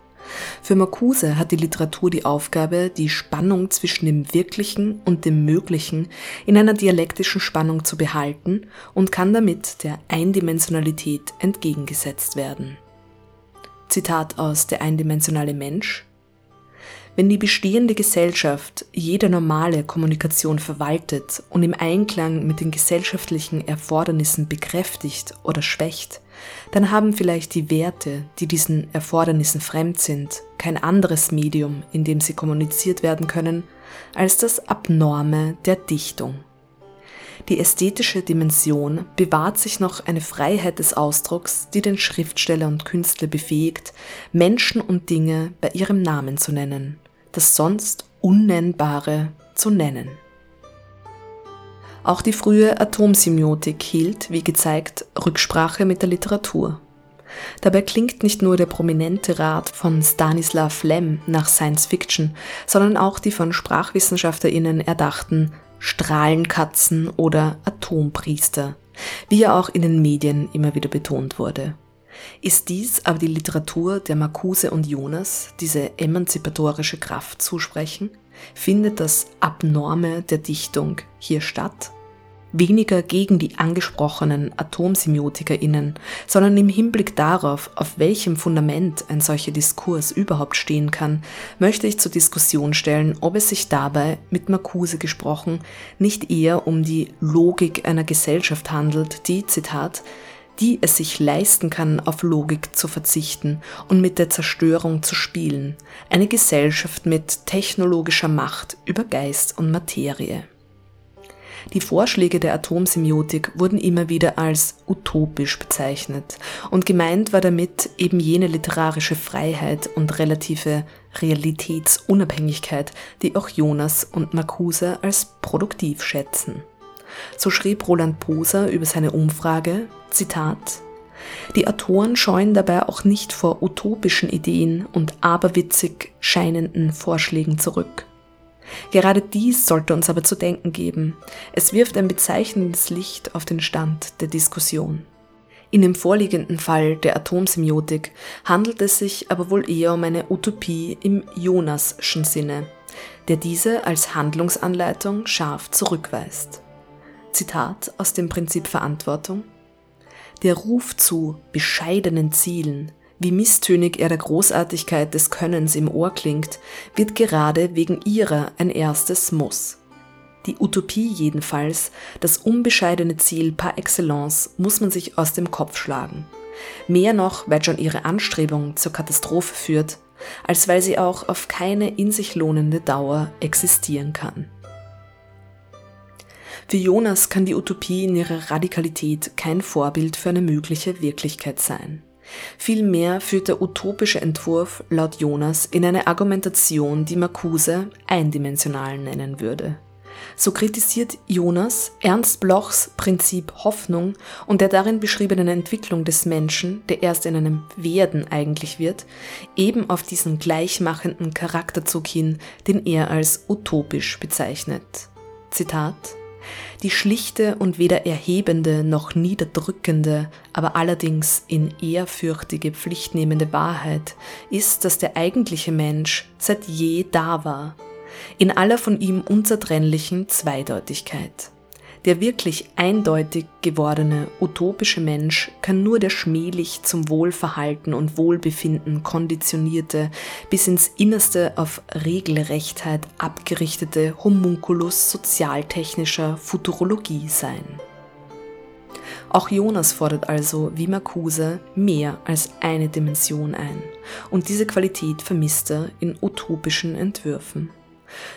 Für Marcuse hat die Literatur die Aufgabe, die Spannung zwischen dem Wirklichen und dem Möglichen in einer dialektischen Spannung zu behalten und kann damit der Eindimensionalität entgegengesetzt werden. Zitat aus Der eindimensionale Mensch wenn die bestehende Gesellschaft jede normale Kommunikation verwaltet und im Einklang mit den gesellschaftlichen Erfordernissen bekräftigt oder schwächt, dann haben vielleicht die Werte, die diesen Erfordernissen fremd sind, kein anderes Medium, in dem sie kommuniziert werden können, als das Abnorme der Dichtung. Die ästhetische Dimension bewahrt sich noch eine Freiheit des Ausdrucks, die den Schriftsteller und Künstler befähigt, Menschen und Dinge bei ihrem Namen zu nennen das sonst Unnennbare zu nennen. Auch die frühe Atomsemiotik hielt, wie gezeigt, Rücksprache mit der Literatur. Dabei klingt nicht nur der prominente Rat von Stanislav Lem nach Science Fiction, sondern auch die von SprachwissenschaftlerInnen erdachten Strahlenkatzen oder Atompriester, wie ja auch in den Medien immer wieder betont wurde. Ist dies aber die Literatur der Marcuse und Jonas, diese emanzipatorische Kraft zusprechen? Findet das Abnorme der Dichtung hier statt? Weniger gegen die angesprochenen AtomsemiotikerInnen, sondern im Hinblick darauf, auf welchem Fundament ein solcher Diskurs überhaupt stehen kann, möchte ich zur Diskussion stellen, ob es sich dabei, mit Marcuse gesprochen, nicht eher um die Logik einer Gesellschaft handelt, die, Zitat, die es sich leisten kann, auf Logik zu verzichten und mit der Zerstörung zu spielen, eine Gesellschaft mit technologischer Macht über Geist und Materie. Die Vorschläge der Atomsemiotik wurden immer wieder als utopisch bezeichnet und gemeint war damit eben jene literarische Freiheit und relative Realitätsunabhängigkeit, die auch Jonas und Marcuse als produktiv schätzen. So schrieb Roland Poser über seine Umfrage, Zitat, die Autoren scheuen dabei auch nicht vor utopischen Ideen und aberwitzig scheinenden Vorschlägen zurück. Gerade dies sollte uns aber zu denken geben. Es wirft ein bezeichnendes Licht auf den Stand der Diskussion. In dem vorliegenden Fall der Atomsemiotik handelt es sich aber wohl eher um eine Utopie im Jonasschen Sinne, der diese als Handlungsanleitung scharf zurückweist. Zitat aus dem Prinzip Verantwortung. Der Ruf zu bescheidenen Zielen, wie misstönig er der Großartigkeit des Könnens im Ohr klingt, wird gerade wegen ihrer ein erstes Muss. Die Utopie jedenfalls, das unbescheidene Ziel par excellence, muss man sich aus dem Kopf schlagen. Mehr noch, weil schon ihre Anstrebung zur Katastrophe führt, als weil sie auch auf keine in sich lohnende Dauer existieren kann. Für Jonas kann die Utopie in ihrer Radikalität kein Vorbild für eine mögliche Wirklichkeit sein. Vielmehr führt der utopische Entwurf laut Jonas in eine Argumentation, die Marcuse eindimensional nennen würde. So kritisiert Jonas Ernst Blochs Prinzip Hoffnung und der darin beschriebenen Entwicklung des Menschen, der erst in einem Werden eigentlich wird, eben auf diesen gleichmachenden Charakterzug hin, den er als utopisch bezeichnet. Zitat die schlichte und weder erhebende noch niederdrückende, aber allerdings in ehrfürchtige pflichtnehmende Wahrheit ist, dass der eigentliche Mensch seit je da war, in aller von ihm unzertrennlichen Zweideutigkeit. Der wirklich eindeutig gewordene utopische Mensch kann nur der schmählich zum Wohlverhalten und Wohlbefinden konditionierte, bis ins Innerste auf Regelrechtheit abgerichtete Homunculus sozialtechnischer Futurologie sein. Auch Jonas fordert also, wie Marcuse, mehr als eine Dimension ein, und diese Qualität vermisst er in utopischen Entwürfen.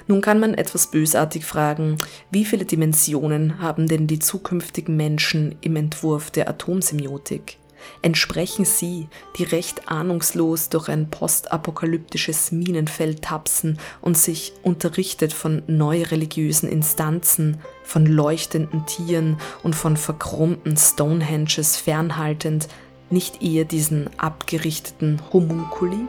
Nun kann man etwas bösartig fragen, wie viele Dimensionen haben denn die zukünftigen Menschen im Entwurf der Atomsemiotik? Entsprechen sie, die recht ahnungslos durch ein postapokalyptisches Minenfeld tapsen und sich unterrichtet von neureligiösen Instanzen, von leuchtenden Tieren und von verkrummten Stonehenges fernhaltend, nicht eher diesen abgerichteten Homunculi?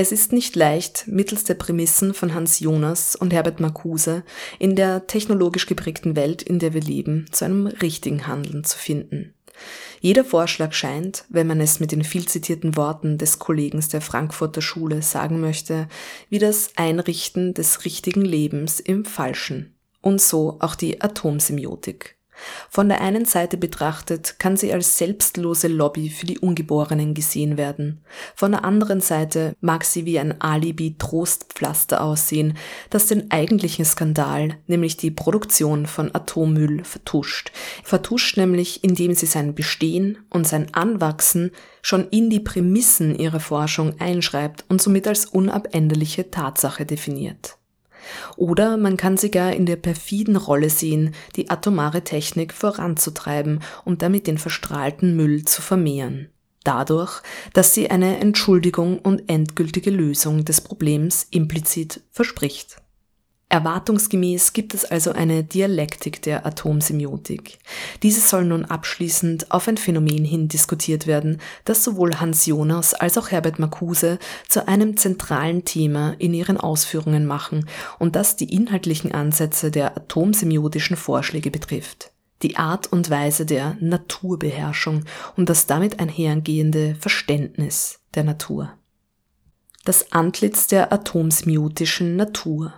Es ist nicht leicht, mittels der Prämissen von Hans Jonas und Herbert Marcuse in der technologisch geprägten Welt, in der wir leben, zu einem richtigen Handeln zu finden. Jeder Vorschlag scheint, wenn man es mit den viel zitierten Worten des Kollegen der Frankfurter Schule sagen möchte, wie das Einrichten des richtigen Lebens im Falschen. Und so auch die Atomsemiotik. Von der einen Seite betrachtet kann sie als selbstlose Lobby für die Ungeborenen gesehen werden. Von der anderen Seite mag sie wie ein Alibi-Trostpflaster aussehen, das den eigentlichen Skandal, nämlich die Produktion von Atommüll, vertuscht. Vertuscht nämlich, indem sie sein Bestehen und sein Anwachsen schon in die Prämissen ihrer Forschung einschreibt und somit als unabänderliche Tatsache definiert. Oder man kann sie gar in der perfiden Rolle sehen, die atomare Technik voranzutreiben und damit den verstrahlten Müll zu vermehren. Dadurch, dass sie eine Entschuldigung und endgültige Lösung des Problems implizit verspricht. Erwartungsgemäß gibt es also eine Dialektik der Atomsemiotik. Diese soll nun abschließend auf ein Phänomen hin diskutiert werden, das sowohl Hans Jonas als auch Herbert Marcuse zu einem zentralen Thema in ihren Ausführungen machen und das die inhaltlichen Ansätze der atomsemiotischen Vorschläge betrifft. Die Art und Weise der Naturbeherrschung und das damit einhergehende Verständnis der Natur. Das Antlitz der atomsemiotischen Natur.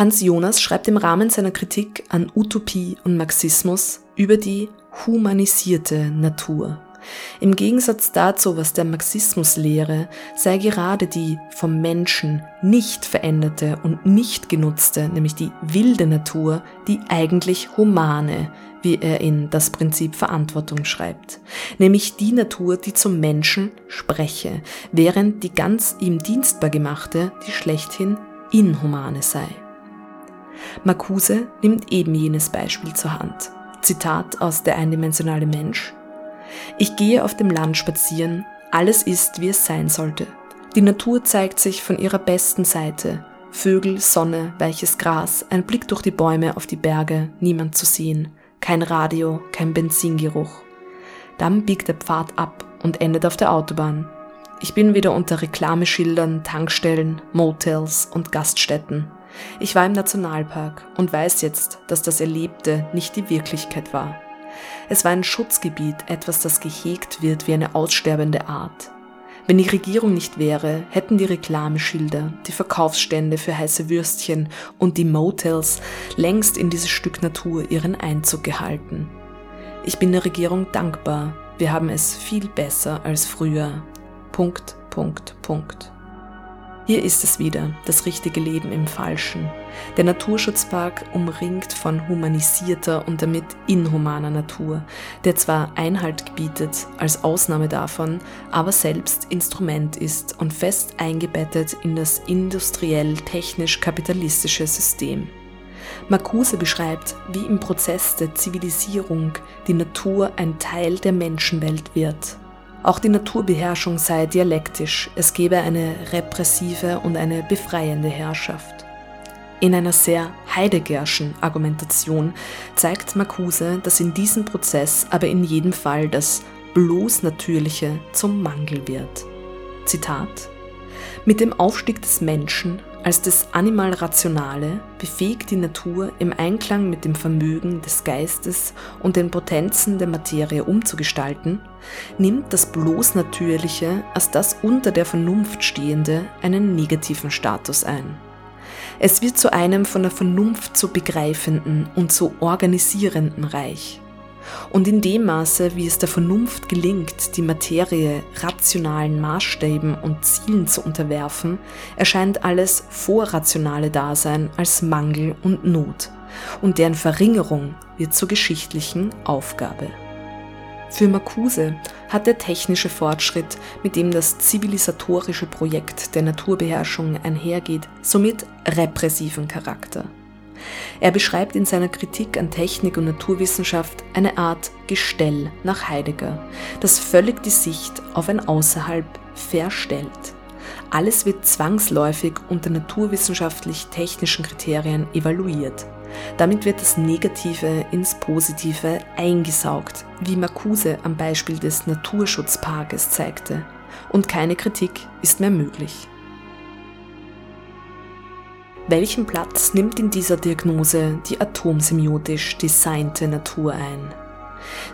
Hans Jonas schreibt im Rahmen seiner Kritik an Utopie und Marxismus über die humanisierte Natur. Im Gegensatz dazu, was der Marxismus lehre, sei gerade die vom Menschen nicht veränderte und nicht genutzte, nämlich die wilde Natur, die eigentlich humane, wie er in das Prinzip Verantwortung schreibt, nämlich die Natur, die zum Menschen spreche, während die ganz ihm dienstbar gemachte, die schlechthin inhumane sei. Marcuse nimmt eben jenes Beispiel zur Hand. Zitat aus Der eindimensionale Mensch. Ich gehe auf dem Land spazieren, alles ist, wie es sein sollte. Die Natur zeigt sich von ihrer besten Seite. Vögel, Sonne, weiches Gras, ein Blick durch die Bäume auf die Berge, niemand zu sehen, kein Radio, kein Benzingeruch. Dann biegt der Pfad ab und endet auf der Autobahn. Ich bin wieder unter Reklameschildern, Tankstellen, Motels und Gaststätten. Ich war im Nationalpark und weiß jetzt, dass das Erlebte nicht die Wirklichkeit war. Es war ein Schutzgebiet, etwas, das gehegt wird wie eine aussterbende Art. Wenn die Regierung nicht wäre, hätten die Reklameschilder, die Verkaufsstände für heiße Würstchen und die Motels längst in dieses Stück Natur ihren Einzug gehalten. Ich bin der Regierung dankbar. Wir haben es viel besser als früher. Punkt, Punkt, Punkt. Hier ist es wieder, das richtige Leben im Falschen. Der Naturschutzpark umringt von humanisierter und damit inhumaner Natur, der zwar Einhalt gebietet als Ausnahme davon, aber selbst Instrument ist und fest eingebettet in das industriell-technisch-kapitalistische System. Marcuse beschreibt, wie im Prozess der Zivilisierung die Natur ein Teil der Menschenwelt wird. Auch die Naturbeherrschung sei dialektisch, es gebe eine repressive und eine befreiende Herrschaft. In einer sehr Heideggerschen Argumentation zeigt Marcuse, dass in diesem Prozess aber in jedem Fall das bloß Natürliche zum Mangel wird. Zitat Mit dem Aufstieg des Menschen als das Animal-Rationale befähigt die Natur im Einklang mit dem Vermögen des Geistes und den Potenzen der Materie umzugestalten, nimmt das bloß Natürliche als das unter der Vernunft stehende einen negativen Status ein. Es wird zu einem von der Vernunft zu begreifenden und zu organisierenden Reich. Und in dem Maße, wie es der Vernunft gelingt, die Materie rationalen Maßstäben und Zielen zu unterwerfen, erscheint alles vorrationale Dasein als Mangel und Not, und deren Verringerung wird zur geschichtlichen Aufgabe. Für Marcuse hat der technische Fortschritt, mit dem das zivilisatorische Projekt der Naturbeherrschung einhergeht, somit repressiven Charakter. Er beschreibt in seiner Kritik an Technik und Naturwissenschaft eine Art Gestell nach Heidegger, das völlig die Sicht auf ein Außerhalb verstellt. Alles wird zwangsläufig unter naturwissenschaftlich-technischen Kriterien evaluiert. Damit wird das Negative ins Positive eingesaugt, wie Marcuse am Beispiel des Naturschutzparkes zeigte. Und keine Kritik ist mehr möglich. Welchen Platz nimmt in dieser Diagnose die atomsemiotisch designte Natur ein?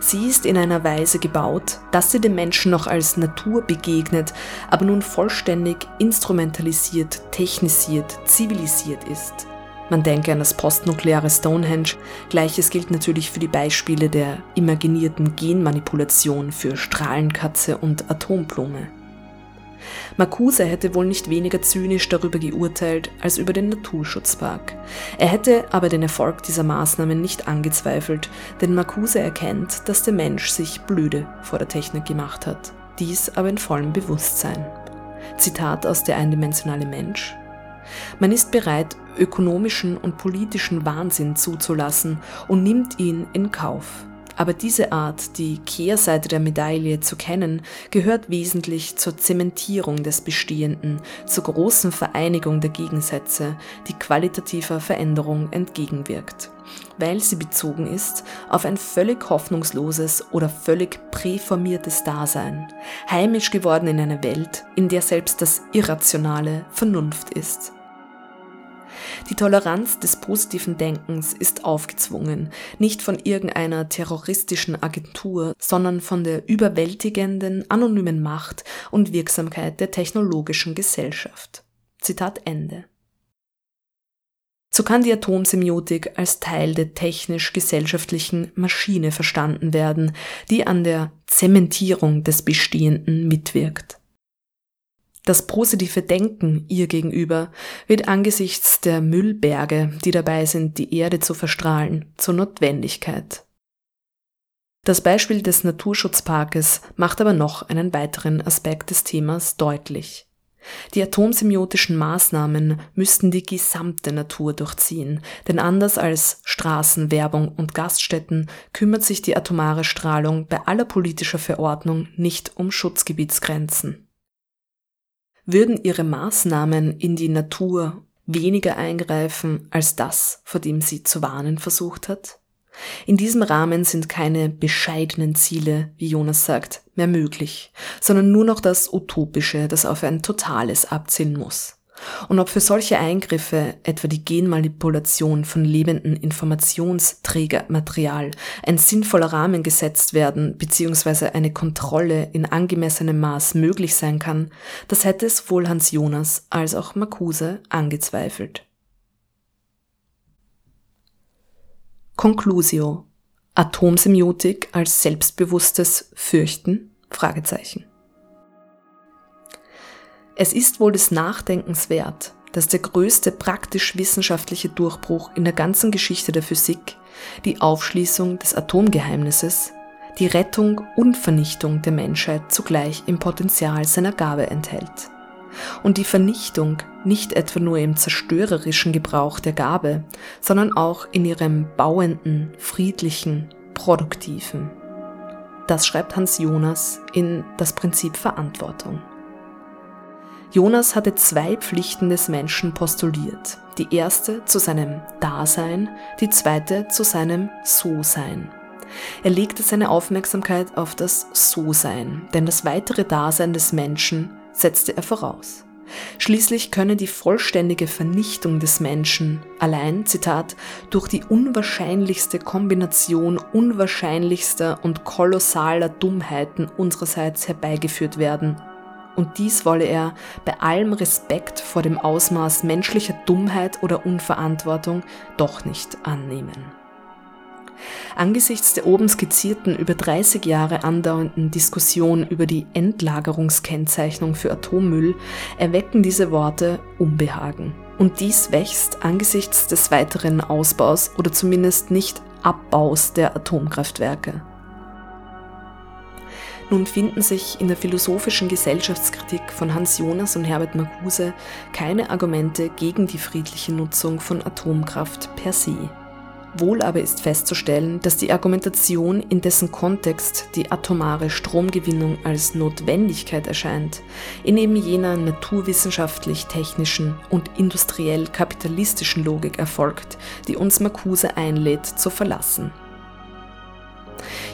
Sie ist in einer Weise gebaut, dass sie dem Menschen noch als Natur begegnet, aber nun vollständig instrumentalisiert, technisiert, zivilisiert ist. Man denke an das postnukleare Stonehenge, gleiches gilt natürlich für die Beispiele der imaginierten Genmanipulation für Strahlenkatze und Atomblume. Marcuse hätte wohl nicht weniger zynisch darüber geurteilt als über den Naturschutzpark. Er hätte aber den Erfolg dieser Maßnahmen nicht angezweifelt, denn Marcuse erkennt, dass der Mensch sich blöde vor der Technik gemacht hat. Dies aber in vollem Bewusstsein. Zitat aus Der eindimensionale Mensch. Man ist bereit, ökonomischen und politischen Wahnsinn zuzulassen und nimmt ihn in Kauf. Aber diese Art, die Kehrseite der Medaille zu kennen, gehört wesentlich zur Zementierung des Bestehenden, zur großen Vereinigung der Gegensätze, die qualitativer Veränderung entgegenwirkt, weil sie bezogen ist auf ein völlig hoffnungsloses oder völlig präformiertes Dasein, heimisch geworden in einer Welt, in der selbst das Irrationale Vernunft ist. Die Toleranz des positiven Denkens ist aufgezwungen, nicht von irgendeiner terroristischen Agentur, sondern von der überwältigenden anonymen Macht und Wirksamkeit der technologischen Gesellschaft. Zitat Ende. So kann die Atomsemiotik als Teil der technisch-gesellschaftlichen Maschine verstanden werden, die an der Zementierung des Bestehenden mitwirkt. Das positive Denken ihr gegenüber wird angesichts der Müllberge, die dabei sind, die Erde zu verstrahlen, zur Notwendigkeit. Das Beispiel des Naturschutzparkes macht aber noch einen weiteren Aspekt des Themas deutlich. Die atomsemiotischen Maßnahmen müssten die gesamte Natur durchziehen, denn anders als Straßen, Werbung und Gaststätten kümmert sich die atomare Strahlung bei aller politischer Verordnung nicht um Schutzgebietsgrenzen. Würden ihre Maßnahmen in die Natur weniger eingreifen als das, vor dem sie zu warnen versucht hat? In diesem Rahmen sind keine bescheidenen Ziele, wie Jonas sagt, mehr möglich, sondern nur noch das Utopische, das auf ein Totales abzielen muss. Und ob für solche Eingriffe, etwa die Genmanipulation von lebenden Informationsträgermaterial, ein sinnvoller Rahmen gesetzt werden bzw. eine Kontrolle in angemessenem Maß möglich sein kann, das hätte sowohl Hans Jonas als auch Marcuse angezweifelt. Conclusio. Atomsemiotik als selbstbewusstes Fürchten? Fragezeichen. Es ist wohl des Nachdenkens wert, dass der größte praktisch-wissenschaftliche Durchbruch in der ganzen Geschichte der Physik, die Aufschließung des Atomgeheimnisses, die Rettung und Vernichtung der Menschheit zugleich im Potenzial seiner Gabe enthält und die Vernichtung nicht etwa nur im zerstörerischen Gebrauch der Gabe, sondern auch in ihrem bauenden, friedlichen, produktiven. Das schreibt Hans Jonas in Das Prinzip Verantwortung. Jonas hatte zwei Pflichten des Menschen postuliert. Die erste zu seinem Dasein, die zweite zu seinem So-Sein. Er legte seine Aufmerksamkeit auf das So-Sein, denn das weitere Dasein des Menschen setzte er voraus. Schließlich könne die vollständige Vernichtung des Menschen allein, Zitat, durch die unwahrscheinlichste Kombination unwahrscheinlichster und kolossaler Dummheiten unsererseits herbeigeführt werden. Und dies wolle er bei allem Respekt vor dem Ausmaß menschlicher Dummheit oder Unverantwortung doch nicht annehmen. Angesichts der oben skizzierten über 30 Jahre andauernden Diskussion über die Endlagerungskennzeichnung für Atommüll erwecken diese Worte Unbehagen. Und dies wächst angesichts des weiteren Ausbaus oder zumindest nicht Abbaus der Atomkraftwerke. Nun finden sich in der philosophischen Gesellschaftskritik von Hans Jonas und Herbert Marcuse keine Argumente gegen die friedliche Nutzung von Atomkraft per se. Wohl aber ist festzustellen, dass die Argumentation, in dessen Kontext die atomare Stromgewinnung als Notwendigkeit erscheint, in eben jener naturwissenschaftlich-technischen und industriell-kapitalistischen Logik erfolgt, die uns Marcuse einlädt zu verlassen.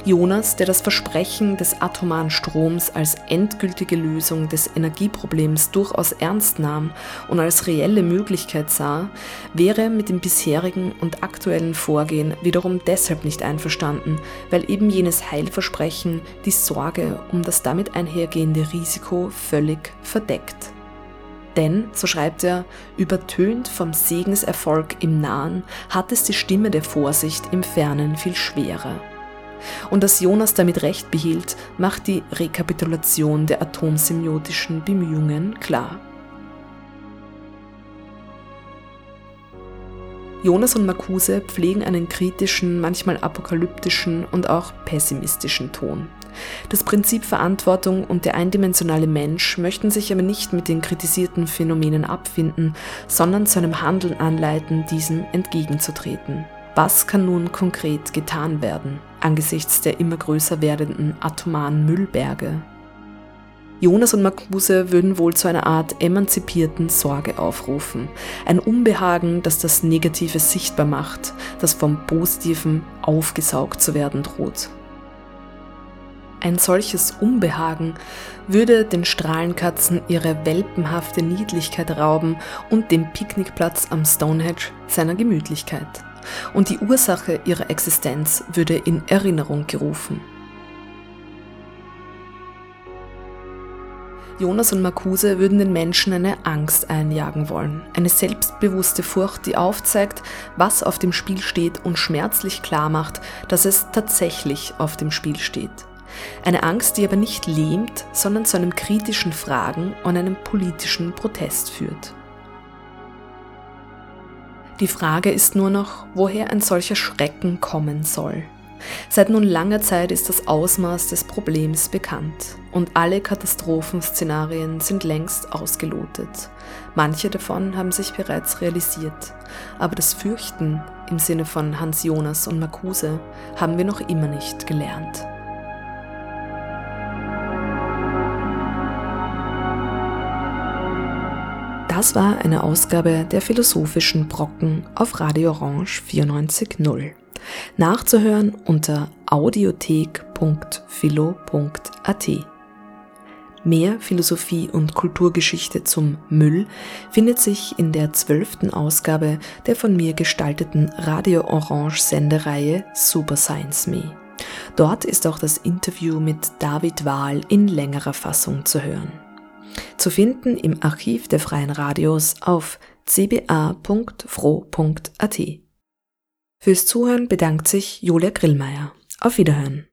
Jonas, der das Versprechen des atomaren Stroms als endgültige Lösung des Energieproblems durchaus ernst nahm und als reelle Möglichkeit sah, wäre mit dem bisherigen und aktuellen Vorgehen wiederum deshalb nicht einverstanden, weil eben jenes Heilversprechen die Sorge um das damit einhergehende Risiko völlig verdeckt. Denn, so schreibt er, übertönt vom Segenserfolg im Nahen, hat es die Stimme der Vorsicht im Fernen viel schwerer. Und dass Jonas damit recht behielt, macht die Rekapitulation der atomsemiotischen Bemühungen klar. Jonas und Marcuse pflegen einen kritischen, manchmal apokalyptischen und auch pessimistischen Ton. Das Prinzip Verantwortung und der eindimensionale Mensch möchten sich aber nicht mit den kritisierten Phänomenen abfinden, sondern zu einem Handeln anleiten, diesem entgegenzutreten. Was kann nun konkret getan werden angesichts der immer größer werdenden atomaren Müllberge? Jonas und Marcuse würden wohl zu einer Art emanzipierten Sorge aufrufen. Ein Unbehagen, das das Negative sichtbar macht, das vom Positiven aufgesaugt zu werden droht. Ein solches Unbehagen würde den Strahlenkatzen ihre welpenhafte Niedlichkeit rauben und dem Picknickplatz am Stonehenge seiner Gemütlichkeit und die Ursache ihrer Existenz würde in Erinnerung gerufen. Jonas und Marcuse würden den Menschen eine Angst einjagen wollen, eine selbstbewusste Furcht, die aufzeigt, was auf dem Spiel steht und schmerzlich klar macht, dass es tatsächlich auf dem Spiel steht. Eine Angst, die aber nicht lähmt, sondern zu einem kritischen Fragen und einem politischen Protest führt. Die Frage ist nur noch, woher ein solcher Schrecken kommen soll. Seit nun langer Zeit ist das Ausmaß des Problems bekannt und alle Katastrophenszenarien sind längst ausgelotet. Manche davon haben sich bereits realisiert, aber das Fürchten im Sinne von Hans Jonas und Marcuse haben wir noch immer nicht gelernt. Das war eine Ausgabe der philosophischen Brocken auf Radio Orange 94.0. Nachzuhören unter audiothek.philo.at. Mehr Philosophie und Kulturgeschichte zum Müll findet sich in der zwölften Ausgabe der von mir gestalteten Radio Orange Sendereihe Super Science Me. Dort ist auch das Interview mit David Wahl in längerer Fassung zu hören. Zu finden im Archiv der Freien Radios auf cba.fro.at. Fürs Zuhören bedankt sich Julia Grillmeier. Auf Wiederhören.